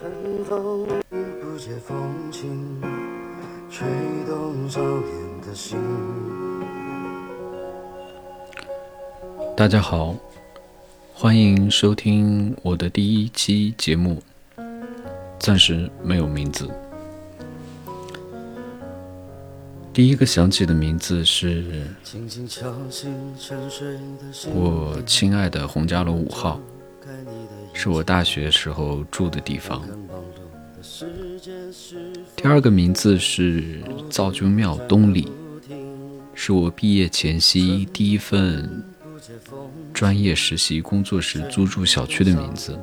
春风不解风情，吹动少年的心。大家好，欢迎收听我的第一期节目，暂时没有名字。第一个想起的名字是。我亲爱的洪家楼五号，是我大学时候住的地方。第二个名字是造就庙东里，是我毕业前夕第一份专业实习工作时租住小区的名字。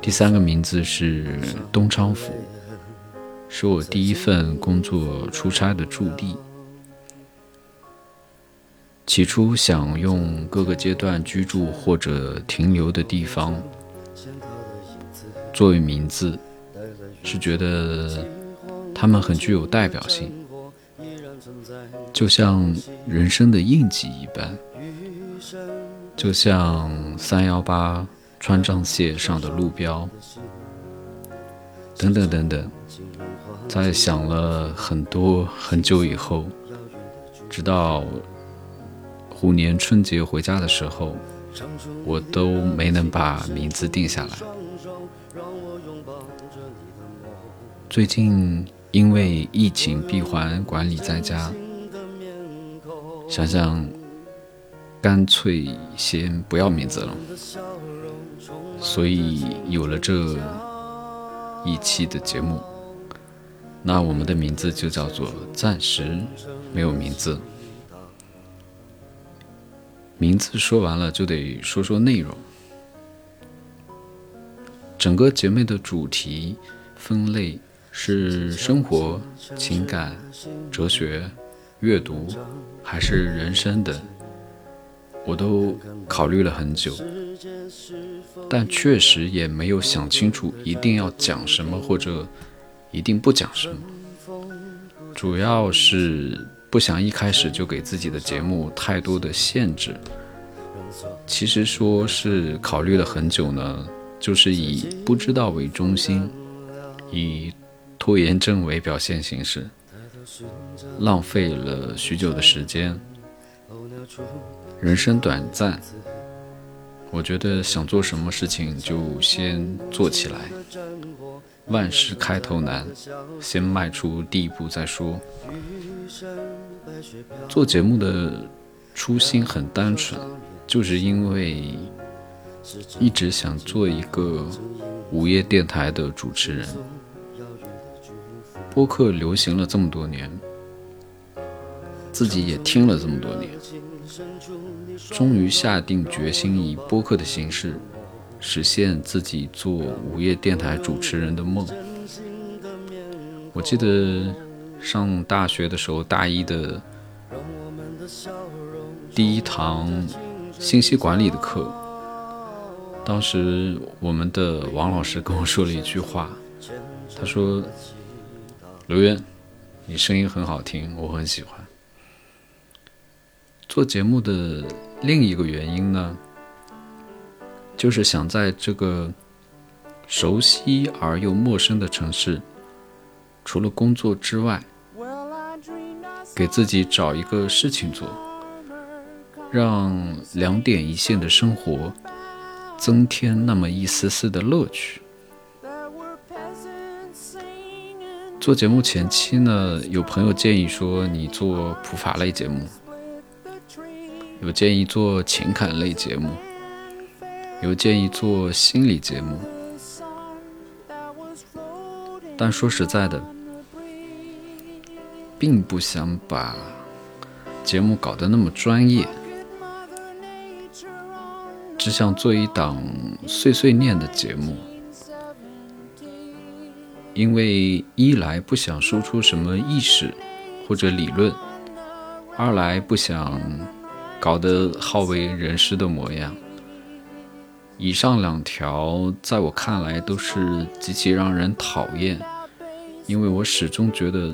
第三个名字是东昌府。是我第一份工作出差的驻地。起初想用各个阶段居住或者停留的地方作为名字，是觉得他们很具有代表性，就像人生的印记一般，就像三幺八川藏线上的路标，等等等等。在想了很多很久以后，直到虎年春节回家的时候，我都没能把名字定下来。最近因为疫情闭环管理在家，想想干脆先不要名字了，所以有了这一期的节目。那我们的名字就叫做暂时没有名字。名字说完了，就得说说内容。整个节目的主题分类是生活、情感、哲学、阅读，还是人生等，我都考虑了很久，但确实也没有想清楚一定要讲什么或者。一定不讲什么，主要是不想一开始就给自己的节目太多的限制。其实说是考虑了很久呢，就是以不知道为中心，以拖延症为表现形式，浪费了许久的时间。人生短暂，我觉得想做什么事情就先做起来。万事开头难，先迈出第一步再说。做节目的初心很单纯，就是因为一直想做一个午夜电台的主持人。播客流行了这么多年，自己也听了这么多年，终于下定决心以播客的形式。实现自己做午夜电台主持人的梦。我记得上大学的时候，大一的第一堂信息管理的课，当时我们的王老师跟我说了一句话，他说：“刘渊，你声音很好听，我很喜欢。”做节目的另一个原因呢？就是想在这个熟悉而又陌生的城市，除了工作之外，给自己找一个事情做，让两点一线的生活增添那么一丝丝的乐趣。做节目前期呢，有朋友建议说你做普法类节目，有建议做情感类节目。有建议做心理节目，但说实在的，并不想把节目搞得那么专业，只想做一档碎碎念的节目。因为一来不想输出什么意识或者理论，二来不想搞得好为人师的模样。以上两条在我看来都是极其让人讨厌，因为我始终觉得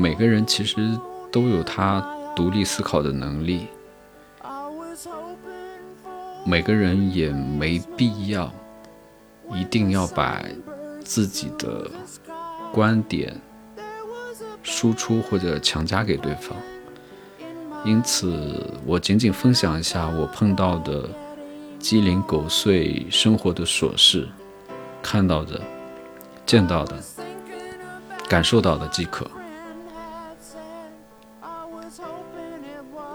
每个人其实都有他独立思考的能力，每个人也没必要一定要把自己的观点输出或者强加给对方。因此，我仅仅分享一下我碰到的鸡零狗碎生活的琐事，看到的、见到的、感受到的即可。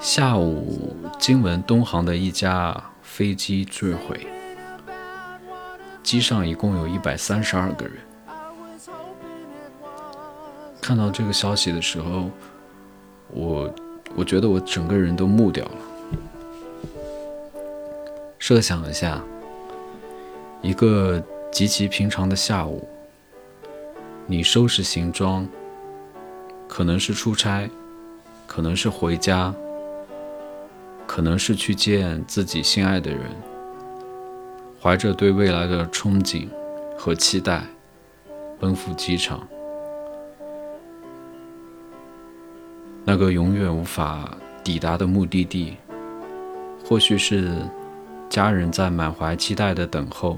下午，金门东航的一架飞机坠毁，机上一共有一百三十二个人。看到这个消息的时候，我。我觉得我整个人都木掉了。设想一下，一个极其平常的下午，你收拾行装，可能是出差，可能是回家，可能是去见自己心爱的人，怀着对未来的憧憬和期待，奔赴机场。那个永远无法抵达的目的地，或许是家人在满怀期待的等候，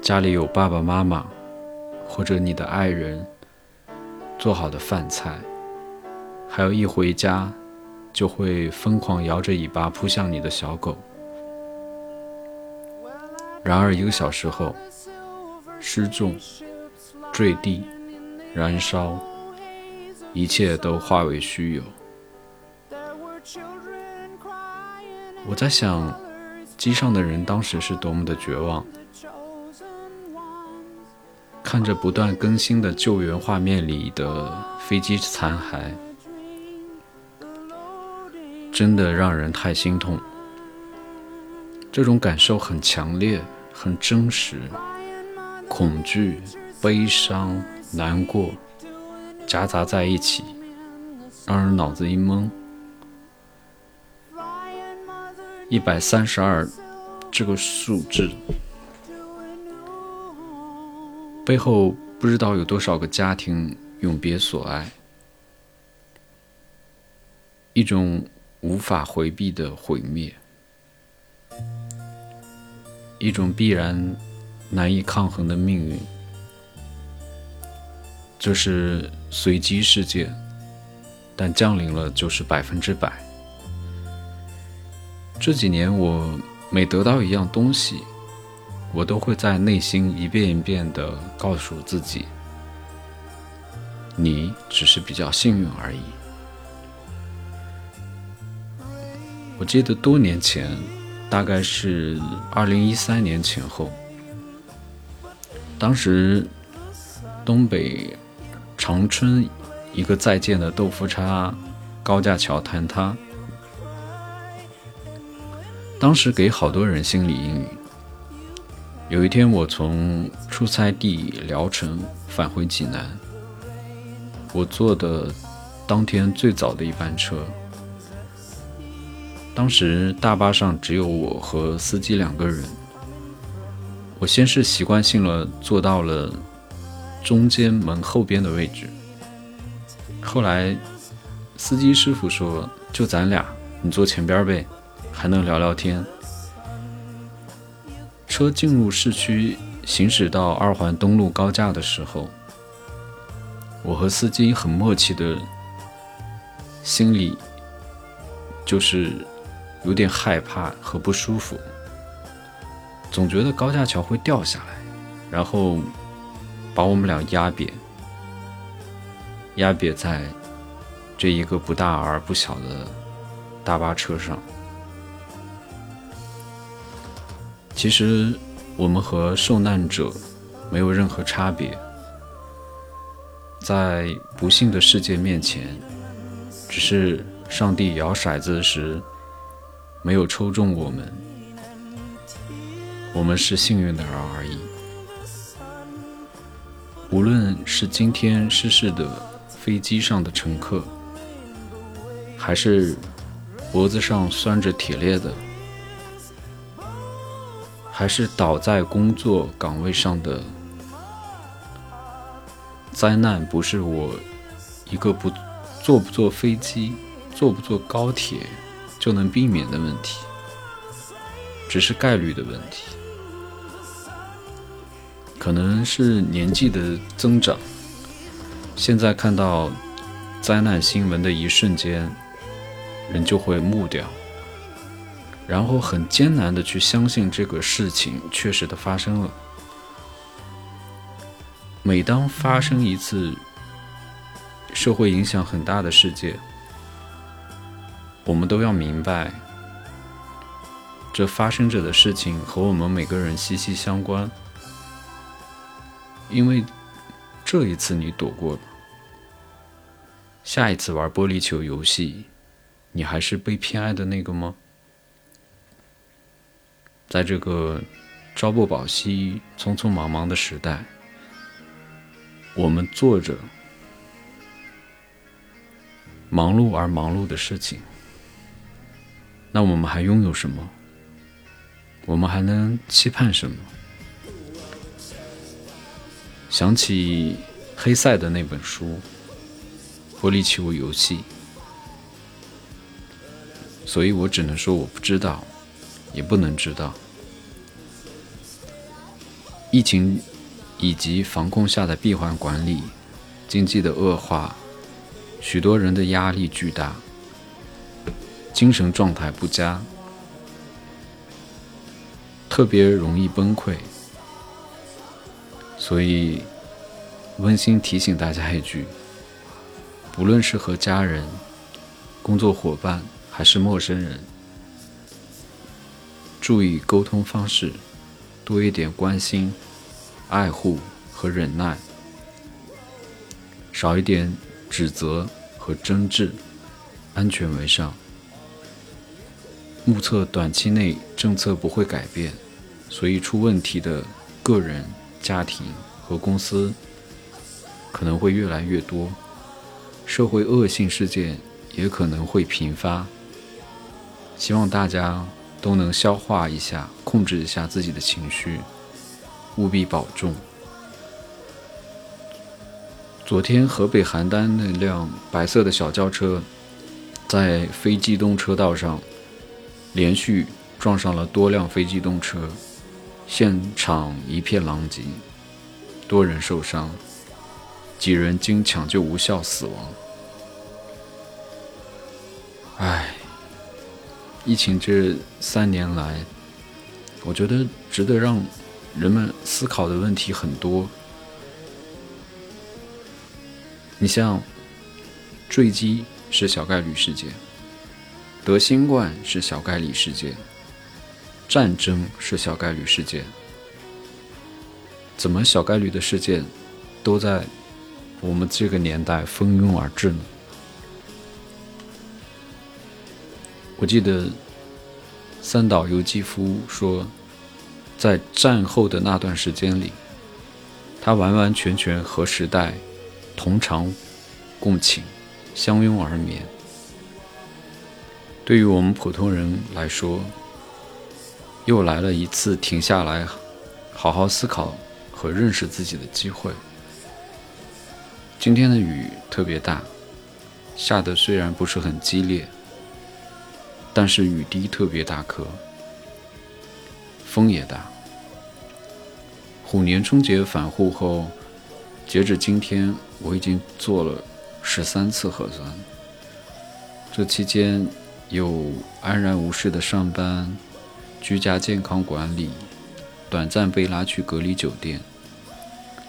家里有爸爸妈妈，或者你的爱人做好的饭菜，还有一回家就会疯狂摇着尾巴扑向你的小狗。然而一个小时后，失重、坠地、燃烧。一切都化为虚有。我在想，机上的人当时是多么的绝望，看着不断更新的救援画面里的飞机残骸，真的让人太心痛。这种感受很强烈，很真实，恐惧、悲伤、难过。夹杂在一起，让人脑子一懵。一百三十二这个数字背后，不知道有多少个家庭永别所爱，一种无法回避的毁灭，一种必然难以抗衡的命运。这是随机事件，但降临了就是百分之百。这几年，我每得到一样东西，我都会在内心一遍一遍地告诉自己：“你只是比较幸运而已。”我记得多年前，大概是二零一三年前后，当时东北。长春一个在建的豆腐渣高架桥坍塌，当时给好多人心理阴影。有一天，我从出差地聊城返回济南，我坐的当天最早的一班车。当时大巴上只有我和司机两个人，我先是习惯性了坐到了。中间门后边的位置。后来，司机师傅说：“就咱俩，你坐前边呗，还能聊聊天。”车进入市区，行驶到二环东路高架的时候，我和司机很默契的，心里就是有点害怕和不舒服，总觉得高架桥会掉下来，然后。把我们俩压扁，压扁在这一个不大而不小的大巴车上。其实我们和受难者没有任何差别，在不幸的世界面前，只是上帝摇骰子时没有抽中我们，我们是幸运的人而已。无论是今天失事的飞机上的乘客，还是脖子上拴着铁链的，还是倒在工作岗位上的灾难，不是我一个不坐不坐飞机、坐不坐高铁就能避免的问题，只是概率的问题。可能是年纪的增长，现在看到灾难新闻的一瞬间，人就会木掉，然后很艰难的去相信这个事情确实的发生了。每当发生一次社会影响很大的事件，我们都要明白，这发生着的事情和我们每个人息息相关。因为这一次你躲过了，下一次玩玻璃球游戏，你还是被偏爱的那个吗？在这个朝不保夕、匆匆忙忙的时代，我们做着忙碌而忙碌的事情，那我们还拥有什么？我们还能期盼什么？想起黑塞的那本书《玻璃球游戏》，所以我只能说我不知道，也不能知道。疫情以及防控下的闭环管理，经济的恶化，许多人的压力巨大，精神状态不佳，特别容易崩溃。所以，温馨提醒大家一句：不论是和家人、工作伙伴还是陌生人，注意沟通方式，多一点关心、爱护和忍耐，少一点指责和争执，安全为上。目测短期内政策不会改变，所以出问题的个人。家庭和公司可能会越来越多，社会恶性事件也可能会频发。希望大家都能消化一下，控制一下自己的情绪，务必保重。昨天河北邯郸那辆白色的小轿车在非机动车道上连续撞上了多辆非机动车。现场一片狼藉，多人受伤，几人经抢救无效死亡。唉，疫情这三年来，我觉得值得让人们思考的问题很多。你像，坠机是小概率事件，得新冠是小概率事件。战争是小概率事件，怎么小概率的事件都在我们这个年代蜂拥而至呢？我记得三岛由纪夫说，在战后的那段时间里，他完完全全和时代同床共寝，相拥而眠。对于我们普通人来说，又来了一次停下来，好好思考和认识自己的机会。今天的雨特别大，下的虽然不是很激烈，但是雨滴特别大颗，风也大。虎年春节返沪后，截止今天，我已经做了十三次核酸。这期间有安然无事的上班。居家健康管理，短暂被拉去隔离酒店，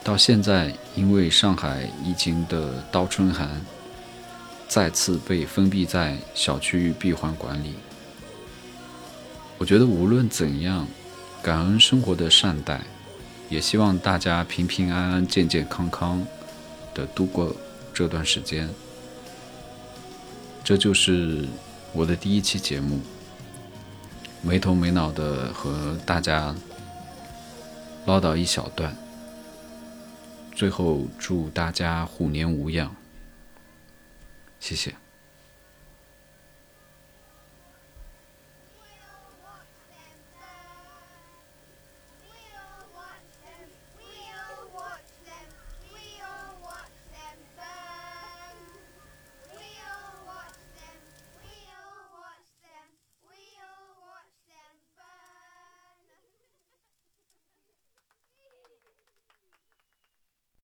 到现在因为上海疫情的倒春寒，再次被封闭在小区域闭环管理。我觉得无论怎样，感恩生活的善待，也希望大家平平安安、健健康康的度过这段时间。这就是我的第一期节目。没头没脑的和大家唠叨一小段，最后祝大家虎年无恙，谢谢。